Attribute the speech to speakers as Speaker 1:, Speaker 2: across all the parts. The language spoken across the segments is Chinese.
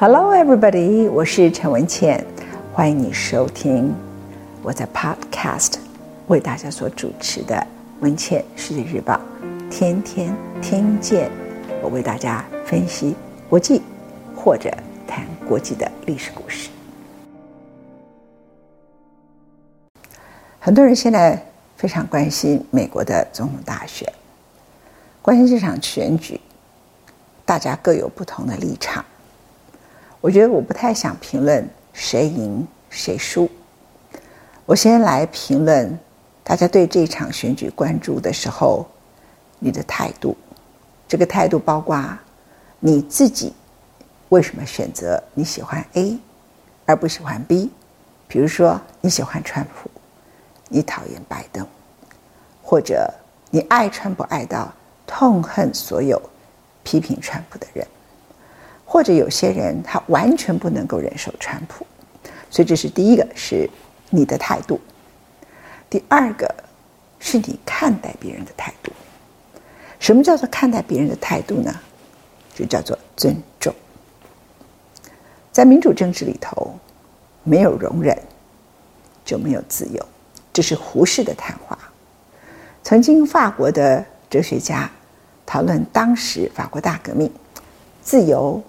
Speaker 1: Hello, everybody！我是陈文茜，欢迎你收听我在 Podcast 为大家所主持的《文茜世界日报》，天天听见我为大家分析国际或者谈国际的历史故事。很多人现在非常关心美国的总统大选，关心这场选举，大家各有不同的立场。我觉得我不太想评论谁赢谁输。我先来评论大家对这场选举关注的时候，你的态度。这个态度包括你自己为什么选择你喜欢 A 而不喜欢 B。比如说你喜欢川普，你讨厌拜登，或者你爱川普爱到痛恨所有批评川普的人。或者有些人他完全不能够忍受川普，所以这是第一个，是你的态度。第二个是你看待别人的态度。什么叫做看待别人的态度呢？就叫做尊重。在民主政治里头，没有容忍就没有自由，这是胡适的谈话。曾经法国的哲学家讨论当时法国大革命，自由。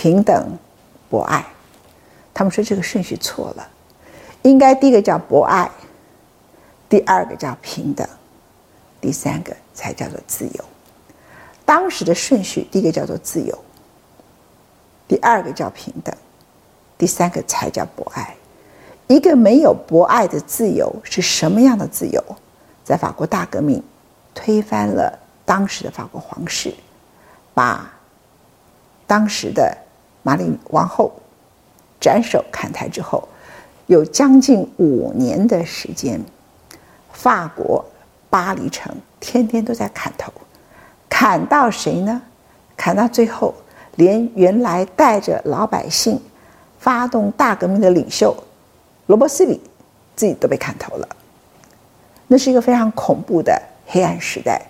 Speaker 1: 平等、博爱，他们说这个顺序错了，应该第一个叫博爱，第二个叫平等，第三个才叫做自由。当时的顺序，第一个叫做自由，第二个叫平等，第三个才叫博爱。一个没有博爱的自由是什么样的自由？在法国大革命推翻了当时的法国皇室，把。当时的玛丽王后斩首砍台之后，有将近五年的时间，法国巴黎城天天都在砍头，砍到谁呢？砍到最后，连原来带着老百姓发动大革命的领袖罗伯斯比自己都被砍头了。那是一个非常恐怖的黑暗时代，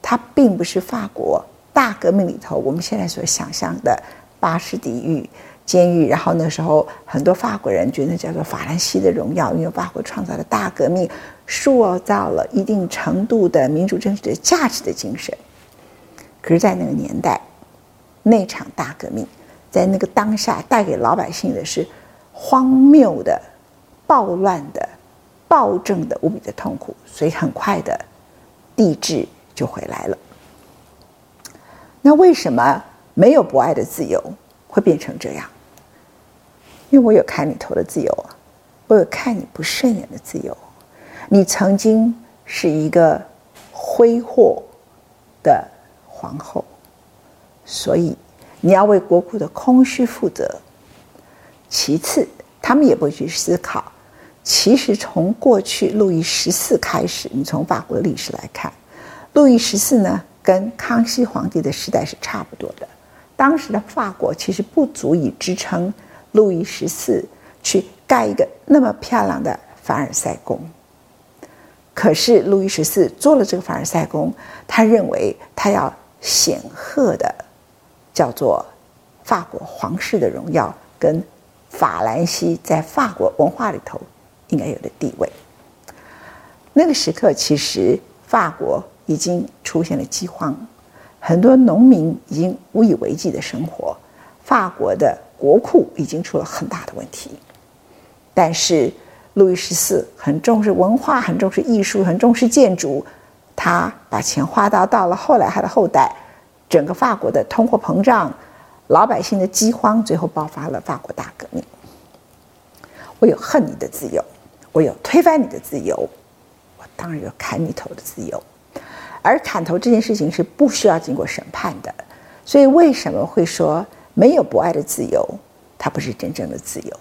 Speaker 1: 它并不是法国。大革命里头，我们现在所想象的巴士底狱、监狱，然后那时候很多法国人觉得叫做法兰西的荣耀，因为法国创造了大革命，塑造了一定程度的民主政治的价值的精神。可是，在那个年代，那场大革命在那个当下带给老百姓的是荒谬的、暴乱的、暴政的无比的痛苦，所以很快的帝制就回来了。那为什么没有博爱的自由会变成这样？因为我有砍你头的自由啊，我有看你不顺眼的自由。你曾经是一个挥霍的皇后，所以你要为国库的空虚负责。其次，他们也不会去思考，其实从过去路易十四开始，你从法国历史来看，路易十四呢？跟康熙皇帝的时代是差不多的，当时的法国其实不足以支撑路易十四去盖一个那么漂亮的凡尔赛宫。可是路易十四做了这个凡尔赛宫，他认为他要显赫的叫做法国皇室的荣耀，跟法兰西在法国文化里头应该有的地位。那个时刻，其实法国。已经出现了饥荒，很多农民已经无以为继的生活，法国的国库已经出了很大的问题。但是路易十四很重视文化，很重视艺术，很重视建筑，他把钱花到到了后来他的后代，整个法国的通货膨胀，老百姓的饥荒，最后爆发了法国大革命。我有恨你的自由，我有推翻你的自由，我当然有砍你头的自由。而砍头这件事情是不需要经过审判的，所以为什么会说没有博爱的自由，它不是真正的自由？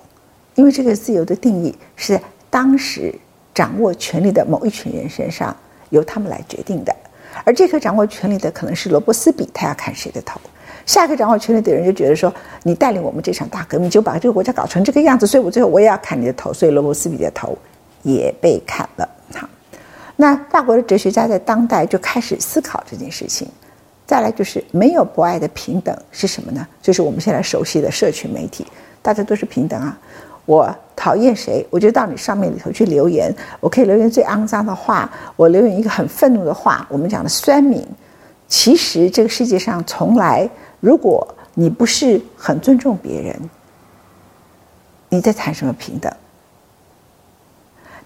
Speaker 1: 因为这个自由的定义是在当时掌握权力的某一群人身上由他们来决定的，而这个掌握权力的可能是罗伯斯比，他要砍谁的头；下一个掌握权力的人就觉得说，你带领我们这场大革命，就把这个国家搞成这个样子，所以我最后我也要砍你的头，所以罗伯斯比的头也被砍了。好。那法国的哲学家在当代就开始思考这件事情，再来就是没有不爱的平等是什么呢？就是我们现在熟悉的社群媒体，大家都是平等啊。我讨厌谁，我就到你上面里头去留言，我可以留言最肮脏的话，我留言一个很愤怒的话，我们讲的酸民。其实这个世界上从来，如果你不是很尊重别人，你在谈什么平等？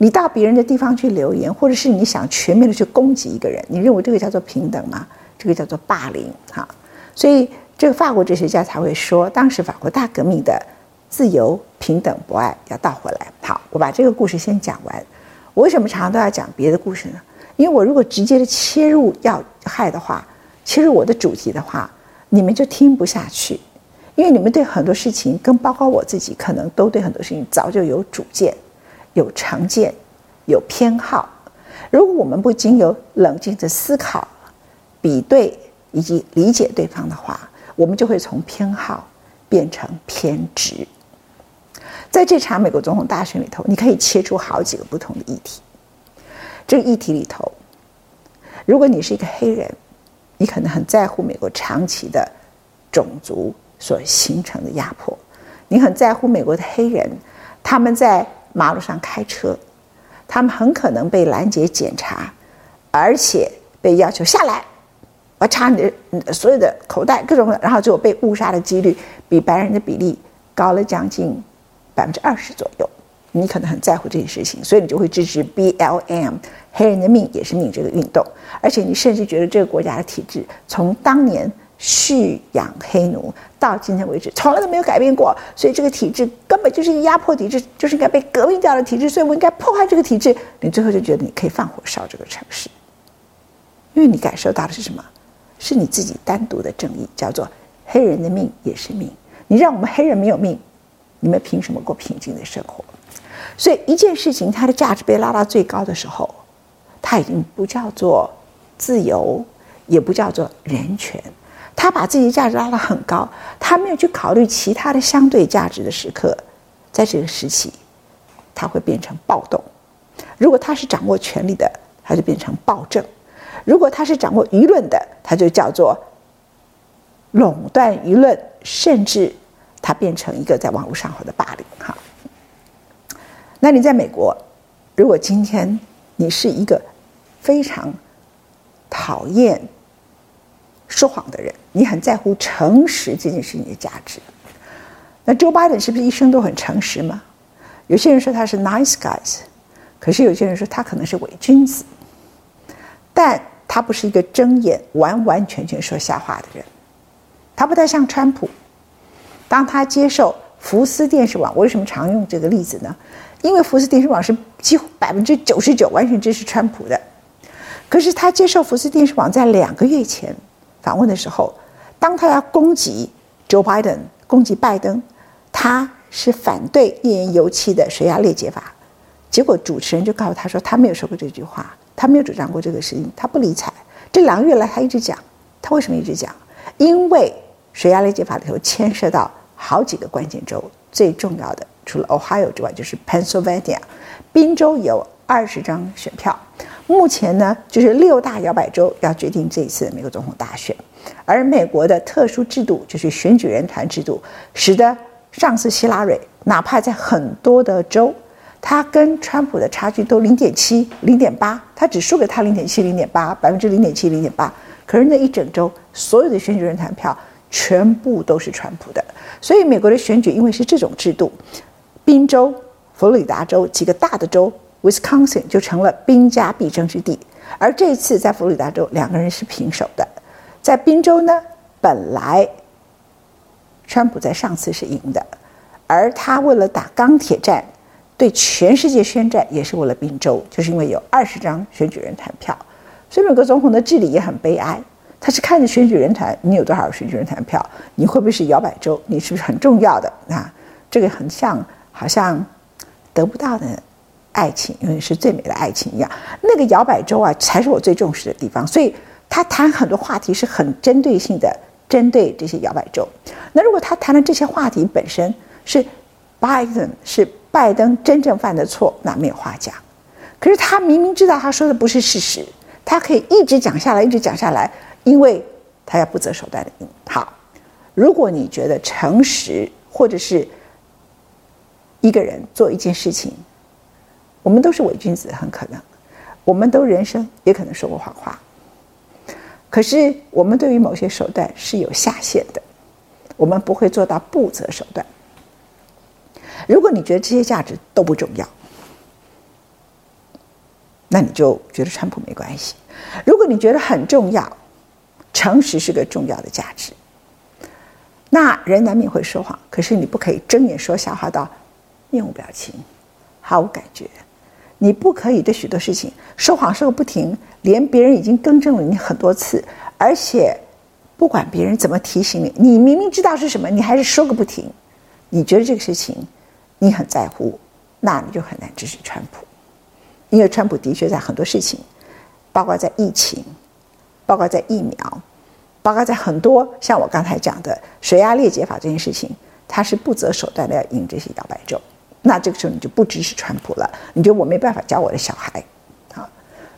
Speaker 1: 你到别人的地方去留言，或者是你想全面的去攻击一个人，你认为这个叫做平等吗？这个叫做霸凌，哈。所以这个法国哲学家才会说，当时法国大革命的自由、平等、博爱要倒回来。好，我把这个故事先讲完。我为什么常常都要讲别的故事呢？因为我如果直接的切入要害的话，切入我的主题的话，你们就听不下去，因为你们对很多事情，跟包括我自己，可能都对很多事情早就有主见。有成见，有偏好。如果我们不经由冷静的思考、比对以及理解对方的话，我们就会从偏好变成偏执。在这场美国总统大选里头，你可以切出好几个不同的议题。这个议题里头，如果你是一个黑人，你可能很在乎美国长期的种族所形成的压迫，你很在乎美国的黑人，他们在。马路上开车，他们很可能被拦截检查，而且被要求下来，我查你的，所有的口袋各种，然后就被误杀的几率比白人的比例高了将近百分之二十左右。你可能很在乎这件事情，所以你就会支持 BLM 黑人的命也是命这个运动，而且你甚至觉得这个国家的体制从当年。蓄养黑奴到今天为止，从来都没有改变过，所以这个体制根本就是一个压迫体制，就是应该被革命掉的体制，所以我应该破坏这个体制。你最后就觉得你可以放火烧这个城市，因为你感受到的是什么？是你自己单独的正义，叫做黑人的命也是命。你让我们黑人没有命，你们凭什么过平静的生活？所以一件事情它的价值被拉到最高的时候，它已经不叫做自由，也不叫做人权。他把自己的价值拉得很高，他没有去考虑其他的相对价值的时刻，在这个时期，他会变成暴动。如果他是掌握权力的，他就变成暴政；如果他是掌握舆论的，他就叫做垄断舆论，甚至他变成一个在网络上的霸凌。哈，那你在美国，如果今天你是一个非常讨厌。说谎的人，你很在乎诚实这件事情的价值。那 Joe Biden 是不是一生都很诚实吗？有些人说他是 nice guys，可是有些人说他可能是伪君子。但他不是一个睁眼完完全全说瞎话的人。他不太像川普。当他接受福斯电视网，为什么常用这个例子呢？因为福斯电视网是几乎百分之九十九完全支持川普的。可是他接受福斯电视网在两个月前。访问的时候，当他要攻击 Joe Biden，攻击拜登，他是反对页岩油气的水压裂解法。结果主持人就告诉他说，他没有说过这句话，他没有主张过这个事情，他不理睬。这两个月来，他一直讲，他为什么一直讲？因为水压裂解法里头牵涉到好几个关键州，最重要的除了 Ohio 之外，就是 Pennsylvania，宾州有二十张选票。目前呢，就是六大摇摆州要决定这一次美国总统大选，而美国的特殊制度就是选举人团制度，使得上次希拉蕊哪怕在很多的州，他跟川普的差距都零点七、零点八，他只输给他零点七、零点八，百分之零点七、零点八。可是那一整州所有的选举人团票全部都是川普的，所以美国的选举因为是这种制度，宾州、佛罗里达州几个大的州。Wisconsin 就成了兵家必争之地，而这次在佛罗里达州两个人是平手的，在宾州呢，本来川普在上次是赢的，而他为了打钢铁战，对全世界宣战，也是为了宾州，就是因为有二十张选举人团票，所以美国总统的治理也很悲哀，他是看着选举人团，你有多少选举人团票，你会不会是摇摆州，你是不是很重要的啊？这个很像，好像得不到的。爱情永远是最美的爱情一样，那个摇摆州啊，才是我最重视的地方。所以他谈很多话题是很针对性的，针对这些摇摆州。那如果他谈的这些话题本身是拜登是拜登真正犯的错，那没有话讲。可是他明明知道他说的不是事实，他可以一直讲下来，一直讲下来，因为他要不择手段的赢。好，如果你觉得诚实或者是一个人做一件事情，我们都是伪君子，很可能，我们都人生也可能说过谎话。可是我们对于某些手段是有下限的，我们不会做到不择手段。如果你觉得这些价值都不重要，那你就觉得川普没关系。如果你觉得很重要，诚实是个重要的价值，那人难免会说谎，可是你不可以睁眼说瞎话到面无表情、毫无感觉。你不可以对许多事情说谎说个不停，连别人已经更正了你很多次，而且不管别人怎么提醒你，你明明知道是什么，你还是说个不停。你觉得这个事情你很在乎，那你就很难支持川普，因为川普的确在很多事情，包括在疫情，包括在疫苗，包括在很多像我刚才讲的水压裂解法这件事情，他是不择手段的要赢这些摇摆州。那这个时候你就不支持川普了，你觉得我没办法教我的小孩，啊，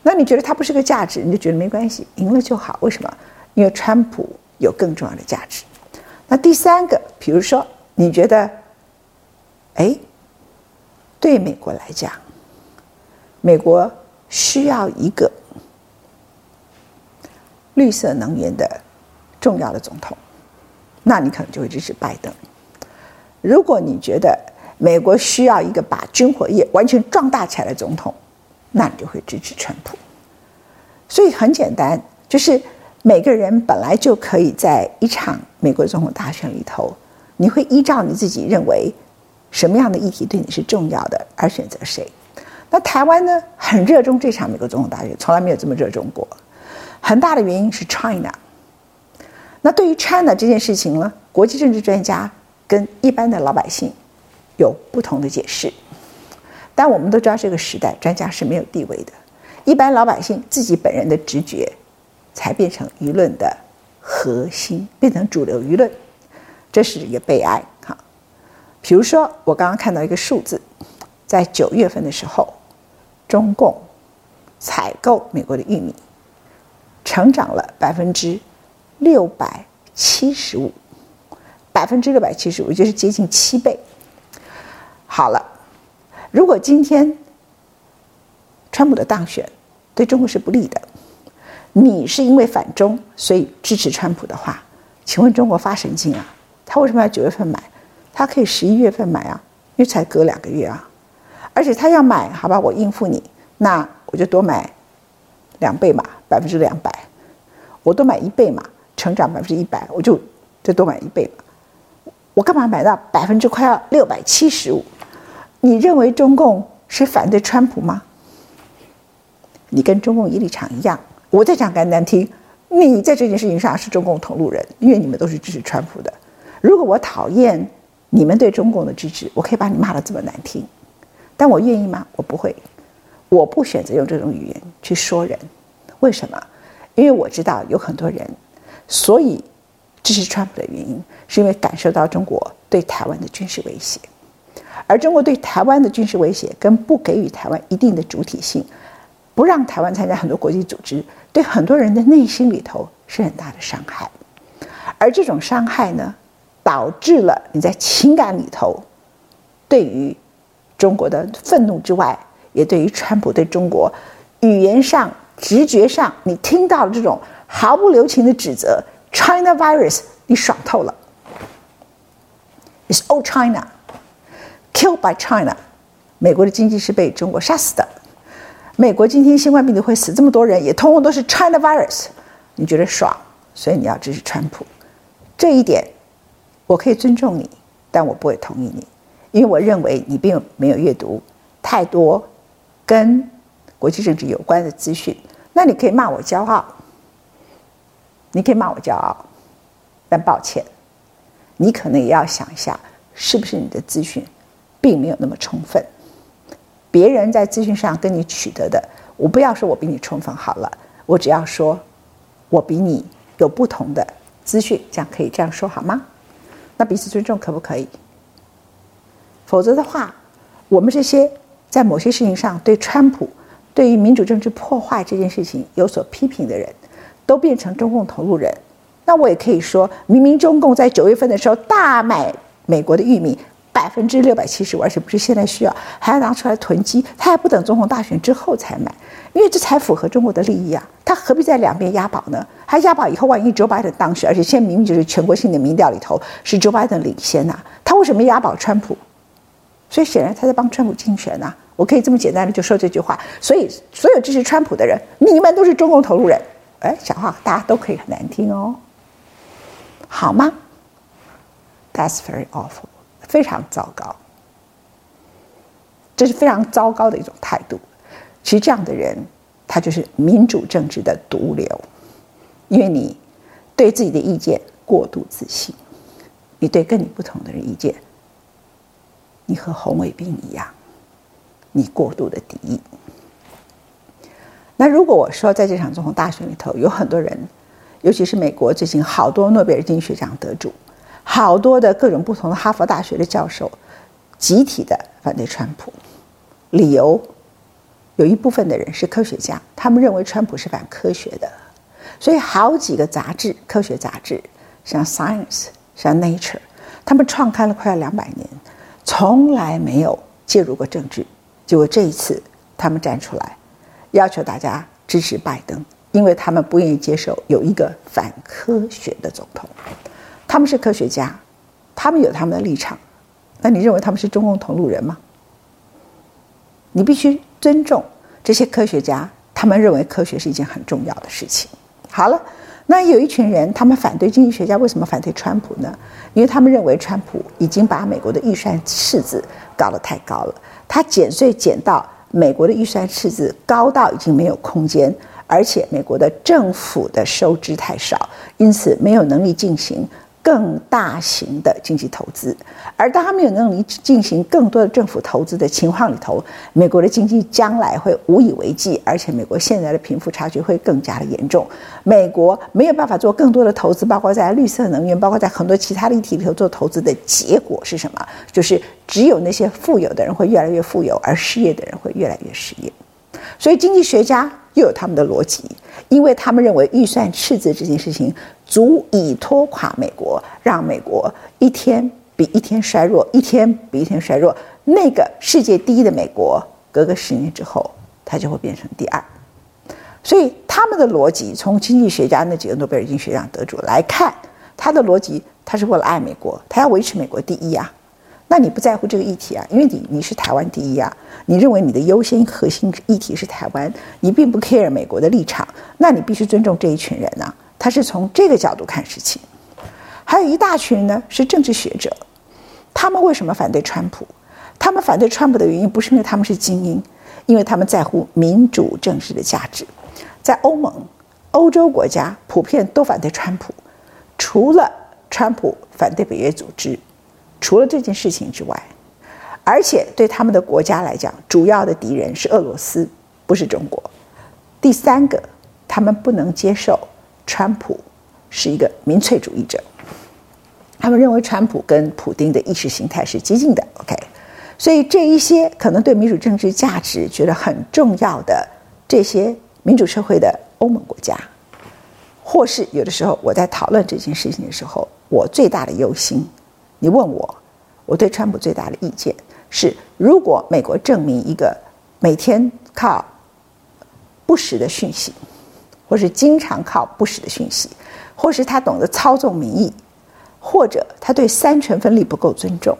Speaker 1: 那你觉得他不是个价值，你就觉得没关系，赢了就好。为什么？因为川普有更重要的价值。那第三个，比如说你觉得，哎，对美国来讲，美国需要一个绿色能源的重要的总统，那你可能就会支持拜登。如果你觉得，美国需要一个把军火业完全壮大起来的总统，那你就会支持川普。所以很简单，就是每个人本来就可以在一场美国总统大选里头，你会依照你自己认为什么样的议题对你是重要的而选择谁。那台湾呢，很热衷这场美国总统大选，从来没有这么热衷过。很大的原因是 China。那对于 China 这件事情呢，国际政治专家跟一般的老百姓。有不同的解释，但我们都知道这个时代专家是没有地位的，一般老百姓自己本人的直觉才变成舆论的核心，变成主流舆论，这是一个悲哀哈。比如说，我刚刚看到一个数字，在九月份的时候，中共采购美国的玉米成长了百分之六百七十五，百分之六百七十五，就是接近七倍。好了，如果今天川普的当选对中国是不利的，你是因为反中所以支持川普的话，请问中国发神经啊？他为什么要九月份买？他可以十一月份买啊，因为才隔两个月啊。而且他要买，好吧，我应付你，那我就多买两倍嘛，百分之两百。我多买一倍嘛，成长百分之一百，我就再多买一倍嘛。我干嘛买到百分之快要六百七十五？你认为中共是反对川普吗？你跟中共一立场一样。我再讲更难听，你在这件事情上是中共同路人，因为你们都是支持川普的。如果我讨厌你们对中共的支持，我可以把你骂得这么难听，但我愿意吗？我不会，我不选择用这种语言去说人。为什么？因为我知道有很多人，所以支持川普的原因，是因为感受到中国对台湾的军事威胁。而中国对台湾的军事威胁，跟不给予台湾一定的主体性，不让台湾参加很多国际组织，对很多人的内心里头是很大的伤害。而这种伤害呢，导致了你在情感里头，对于中国的愤怒之外，也对于川普对中国语言上、直觉上，你听到了这种毫不留情的指责，China virus，你爽透了。It's all China。Killed by China，美国的经济是被中国杀死的。美国今天新冠病毒会死这么多人，也通通都是 China virus。你觉得爽，所以你要支持川普。这一点我可以尊重你，但我不会同意你，因为我认为你并没有阅读太多跟国际政治有关的资讯。那你可以骂我骄傲，你可以骂我骄傲，但抱歉，你可能也要想一下，是不是你的资讯。并没有那么充分，别人在资讯上跟你取得的，我不要说我比你充分好了，我只要说，我比你有不同的资讯，这样可以这样说好吗？那彼此尊重可不可以？否则的话，我们这些在某些事情上对川普、对于民主政治破坏这件事情有所批评的人，都变成中共投入人，那我也可以说，明明中共在九月份的时候大买美国的玉米，百分之六百七十五，而且不是现在需要，还要拿出来囤积，他还不等总统大选之后才买，因为这才符合中国的利益啊！他何必在两边押宝呢？他押宝以后，万一 Joe Biden 当选，而且现在明明就是全国性的民调里头是 Joe Biden 领先呐、他为什么押宝川普？所以显然他在帮川普竞选呐、我可以这么简单的就说这句话。所以所有支持川普的人，你们都是中共投入人。哎，讲话大家都可以很难听哦。好吗？That's very awful，非常糟糕。这是非常糟糕的一种态度。其实这样的人，他就是民主政治的毒瘤，因为你对自己的意见过度自信，你对跟你不同的人意见，你和红卫兵一样，你过度的敌意。那如果我说在这场总统大选里头，有很多人。尤其是美国最近好多诺贝尔经济学奖得主，好多的各种不同的哈佛大学的教授，集体的反对川普。理由有一部分的人是科学家，他们认为川普是反科学的，所以好几个杂志，科学杂志，像 Science、像 Nature，他们创刊了快要两百年，从来没有介入过政治。结果这一次，他们站出来，要求大家支持拜登。因为他们不愿意接受有一个反科学的总统，他们是科学家，他们有他们的立场，那你认为他们是中共同路人吗？你必须尊重这些科学家，他们认为科学是一件很重要的事情。好了，那有一群人，他们反对经济学家，为什么反对川普呢？因为他们认为川普已经把美国的预算赤字搞得太高了，他减税减到美国的预算赤字高到已经没有空间。而且美国的政府的收支太少，因此没有能力进行更大型的经济投资。而当他没有能力进行更多的政府投资的情况里头，美国的经济将来会无以为继，而且美国现在的贫富差距会更加的严重。美国没有办法做更多的投资，包括在绿色能源，包括在很多其他的议题里头做投资的结果是什么？就是只有那些富有的人会越来越富有，而失业的人会越来越失业。所以经济学家。又有他们的逻辑，因为他们认为预算赤字这件事情足以拖垮美国，让美国一天比一天衰弱，一天比一天衰弱。那个世界第一的美国，隔个十年之后，它就会变成第二。所以他们的逻辑，从经济学家那几个诺贝尔经济学奖得主来看，他的逻辑，他是为了爱美国，他要维持美国第一啊。那你不在乎这个议题啊？因为你你是台湾第一啊，你认为你的优先核心议题是台湾，你并不 care 美国的立场，那你必须尊重这一群人呐、啊。他是从这个角度看事情。还有一大群人呢是政治学者，他们为什么反对川普？他们反对川普的原因不是因为他们是精英，因为他们在乎民主政治的价值。在欧盟、欧洲国家普遍都反对川普，除了川普反对北约组织。除了这件事情之外，而且对他们的国家来讲，主要的敌人是俄罗斯，不是中国。第三个，他们不能接受川普是一个民粹主义者，他们认为川普跟普丁的意识形态是激进的。OK，所以这一些可能对民主政治价值觉得很重要的这些民主社会的欧盟国家，或是有的时候我在讨论这件事情的时候，我最大的忧心。你问我，我对川普最大的意见是：如果美国证明一个每天靠不实的讯息，或是经常靠不实的讯息，或是他懂得操纵民意，或者他对三权分立不够尊重，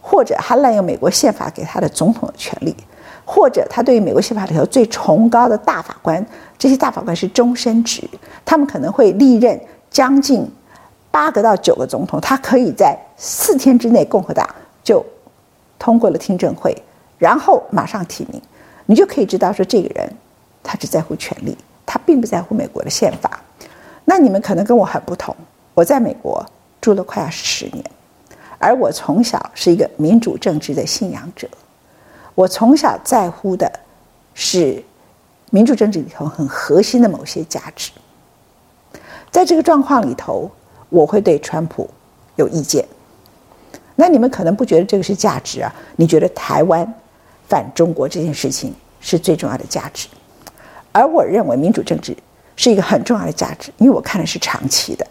Speaker 1: 或者他滥用美国宪法给他的总统的权利，或者他对于美国宪法里头最崇高的大法官，这些大法官是终身职，他们可能会历任将近。八个到九个总统，他可以在四天之内，共和党就通过了听证会，然后马上提名，你就可以知道说这个人他只在乎权力，他并不在乎美国的宪法。那你们可能跟我很不同，我在美国住了快要十年，而我从小是一个民主政治的信仰者，我从小在乎的是民主政治里头很核心的某些价值，在这个状况里头。我会对川普有意见，那你们可能不觉得这个是价值啊？你觉得台湾反中国这件事情是最重要的价值，而我认为民主政治是一个很重要的价值，因为我看的是长期的。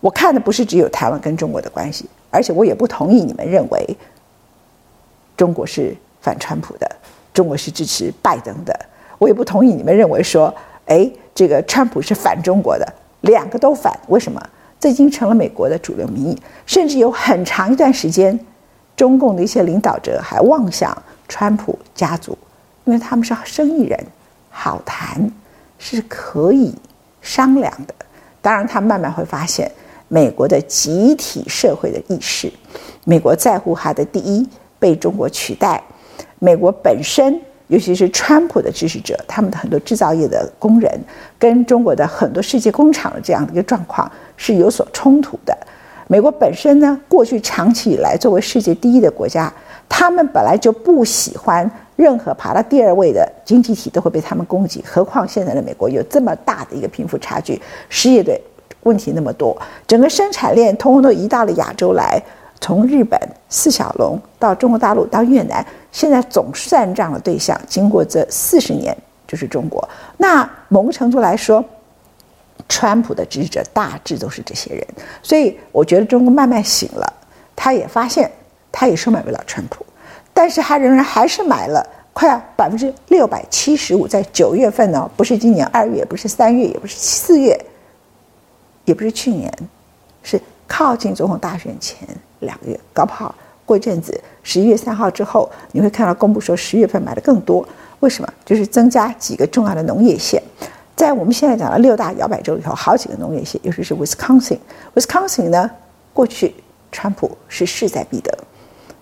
Speaker 1: 我看的不是只有台湾跟中国的关系，而且我也不同意你们认为中国是反川普的，中国是支持拜登的。我也不同意你们认为说，哎，这个川普是反中国的，两个都反。为什么？这已经成了美国的主流民意，甚至有很长一段时间，中共的一些领导者还妄想川普家族，因为他们是生意人，好谈，是可以商量的。当然，他慢慢会发现美国的集体社会的意识，美国在乎他的第一被中国取代，美国本身。尤其是川普的支持者，他们的很多制造业的工人跟中国的很多世界工厂的这样的一个状况是有所冲突的。美国本身呢，过去长期以来作为世界第一的国家，他们本来就不喜欢任何爬到第二位的经济体都会被他们攻击，何况现在的美国有这么大的一个贫富差距，失业的问题那么多，整个生产链通通都移到了亚洲来。从日本四小龙到中国大陆到越南，现在总算账的对象，经过这四十年就是中国。那某个程度来说，川普的支持者大致都是这些人，所以我觉得中国慢慢醒了，他也发现他也收买不了川普，但是他仍然还是买了快要百分之六百七十五，在九月份呢，不是今年二月，不是三月，也不是四月，也不是去年，是靠近总统大选前。两个月，搞不好过一阵子，十一月三号之后，你会看到公布说十月份买的更多。为什么？就是增加几个重要的农业县，在我们现在讲的六大摇摆州里头，好几个农业县，尤其是 Wisconsin。Wisconsin 呢，过去川普是势在必得，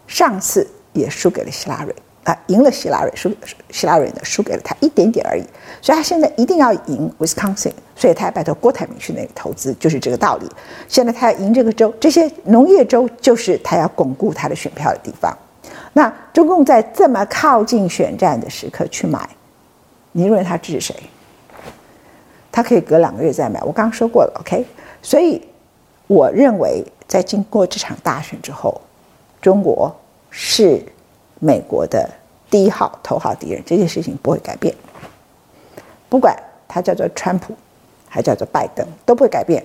Speaker 1: 上次也输给了希拉蕊。啊，赢了希拉蕊，输希拉蕊呢，输给了他一点点而已。所以他现在一定要赢 Wisconsin，所以他要拜托郭台铭去那里投资，就是这个道理。现在他要赢这个州，这些农业州就是他要巩固他的选票的地方。那中共在这么靠近选战的时刻去买，你认为他支持谁？他可以隔两个月再买。我刚刚说过了，OK。所以我认为，在经过这场大选之后，中国是。美国的第一号头号敌人，这件事情不会改变。不管他叫做川普，还叫做拜登，都不会改变。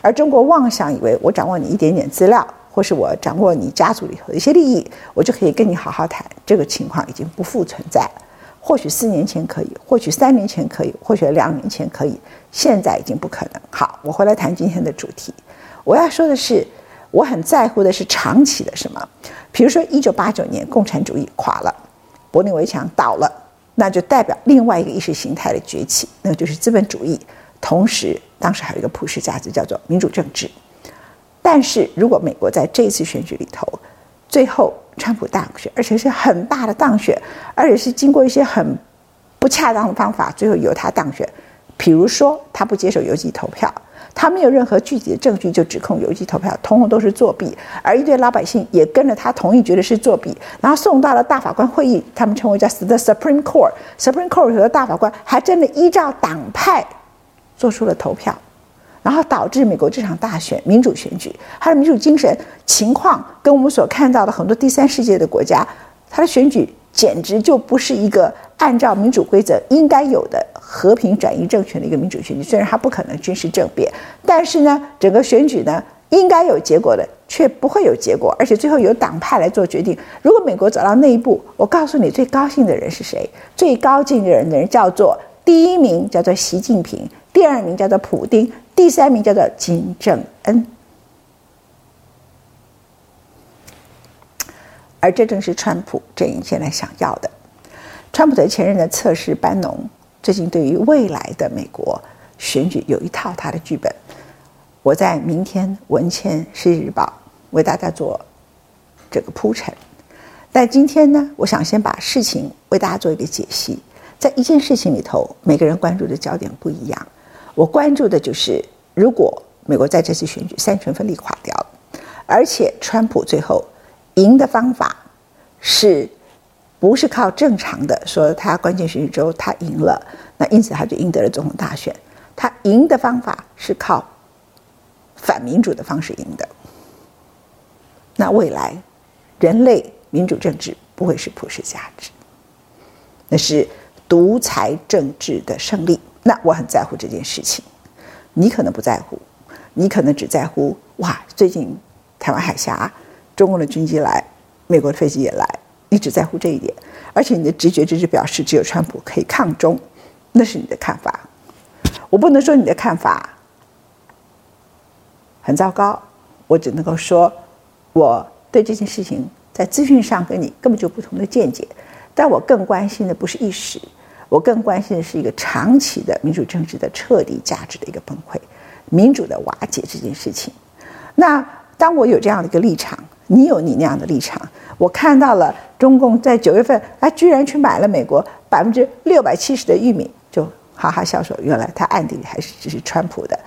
Speaker 1: 而中国妄想以为我掌握你一点点资料，或是我掌握你家族里头的一些利益，我就可以跟你好好谈。这个情况已经不复存在了。或许四年前可以，或许三年前可以，或许两年前可以，现在已经不可能。好，我回来谈今天的主题。我要说的是，我很在乎的是长期的什么。比如说，一九八九年共产主义垮了，柏林围墙倒了，那就代表另外一个意识形态的崛起，那就是资本主义。同时，当时还有一个普世价值叫做民主政治。但是如果美国在这次选举里头，最后川普当选，而且是很大的当选，而且是经过一些很不恰当的方法，最后由他当选，比如说他不接受邮寄投票。他没有任何具体的证据就指控邮寄投票通通都是作弊，而一堆老百姓也跟着他同意觉得是作弊，然后送到了大法官会议，他们称为叫 The Supreme Court，Supreme Court 的大法官还真的依照党派做出了投票，然后导致美国这场大选民主选举，他的民主精神情况跟我们所看到的很多第三世界的国家，他的选举简直就不是一个按照民主规则应该有的。和平转移政权的一个民主选举，虽然它不可能军事政变，但是呢，整个选举呢应该有结果的，却不会有结果，而且最后由党派来做决定。如果美国走到那一步，我告诉你，最高兴的人是谁？最高兴的人的人叫做第一名叫做习近平，第二名叫做普丁，第三名叫做金正恩。而这正是川普阵营现在想要的。川普的前任的测试班农。最近对于未来的美国选举有一套他的剧本，我在明天文茜世界日报为大家做这个铺陈。但今天呢，我想先把事情为大家做一个解析。在一件事情里头，每个人关注的焦点不一样。我关注的就是，如果美国在这次选举三权分立垮掉了，而且川普最后赢的方法是。不是靠正常的说，他关键选举州他赢了，那因此他就赢得了总统大选。他赢的方法是靠反民主的方式赢的。那未来人类民主政治不会是普世价值，那是独裁政治的胜利。那我很在乎这件事情，你可能不在乎，你可能只在乎哇，最近台湾海峡中共的军机来，美国的飞机也来，你只在乎这一点，而且你的直觉就是表示只有川普可以抗中，那是你的看法。我不能说你的看法很糟糕，我只能够说我对这件事情在资讯上跟你根本就不同的见解。但我更关心的不是一时，我更关心的是一个长期的民主政治的彻底价值的一个崩溃，民主的瓦解这件事情。那当我有这样的一个立场，你有你那样的立场，我看到了中共在九月份，哎，居然去买了美国百分之六百七十的玉米，就哈哈笑说，原来他暗地里还是支持川普的。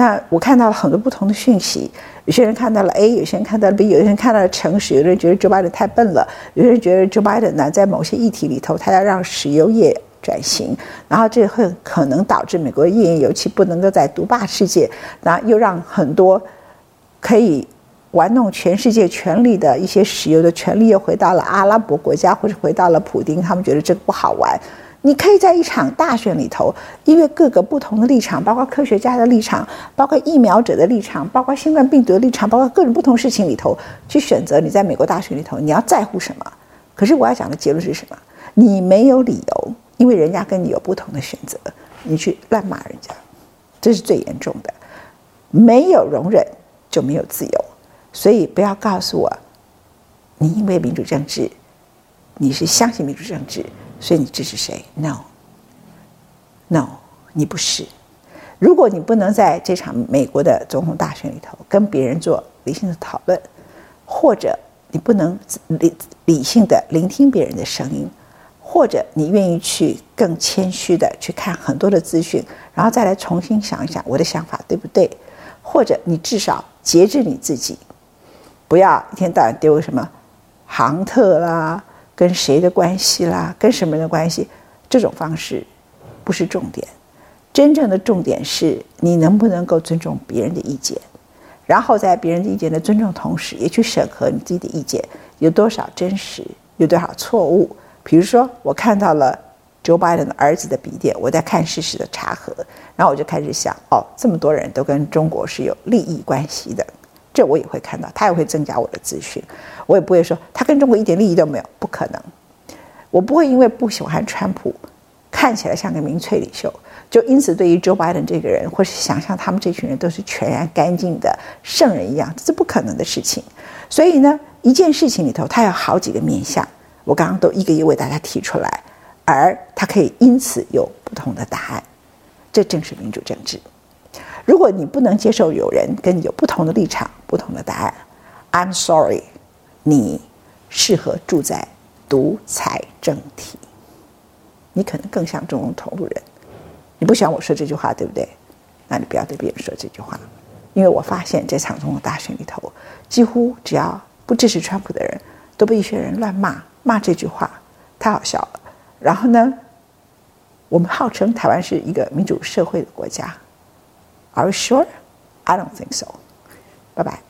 Speaker 1: 那我看到了很多不同的讯息，有些人看到了 A，有些人看到了 B，有些人看到了诚实，有的人觉得 Joe Biden 太笨了，有些人觉得 Joe Biden 呢，在某些议题里头，他要让石油业转型，然后这会可能导致美国页岩油气不能够在独霸世界，然后又让很多可以玩弄全世界权力的一些石油的权力又回到了阿拉伯国家，或者回到了普丁，他们觉得这个不好玩。你可以在一场大选里头，因为各个不同的立场，包括科学家的立场，包括疫苗者的立场，包括新冠病毒的立场，包括各种不同事情里头，去选择你在美国大选里头你要在乎什么。可是我要讲的结论是什么？你没有理由，因为人家跟你有不同的选择，你去乱骂人家，这是最严重的。没有容忍就没有自由，所以不要告诉我，你因为民主政治，你是相信民主政治。所以你支持谁？No，No，你不是。如果你不能在这场美国的总统大选里头跟别人做理性的讨论，或者你不能理理性的聆听别人的声音，或者你愿意去更谦虚的去看很多的资讯，然后再来重新想一想我的想法对不对？或者你至少节制你自己，不要一天到晚丢什么杭特啦。跟谁的关系啦？跟什么人的关系？这种方式不是重点，真正的重点是你能不能够尊重别人的意见，然后在别人的意见的尊重同时，也去审核你自己的意见有多少真实，有多少错误。比如说，我看到了 Joe Biden 的儿子的笔电，我在看事实的查核，然后我就开始想：哦，这么多人都跟中国是有利益关系的。这我也会看到，他也会增加我的资讯，我也不会说他跟中国一点利益都没有，不可能。我不会因为不喜欢川普，看起来像个民粹领袖，就因此对于 Joe Biden 这个人，或是想象他们这群人都是全然干净的圣人一样，这是不可能的事情。所以呢，一件事情里头，它有好几个面向，我刚刚都一个一个为大家提出来，而他可以因此有不同的答案，这正是民主政治。如果你不能接受有人跟你有不同的立场、不同的答案，I'm sorry，你适合住在独裁政体。你可能更像中共同路人。你不喜欢我说这句话，对不对？那你不要对别人说这句话，因为我发现这场总统大选里头，几乎只要不支持川普的人，都被一些人乱骂，骂这句话太好笑了。然后呢，我们号称台湾是一个民主社会的国家。Are you sure? I don't think so. Bye bye.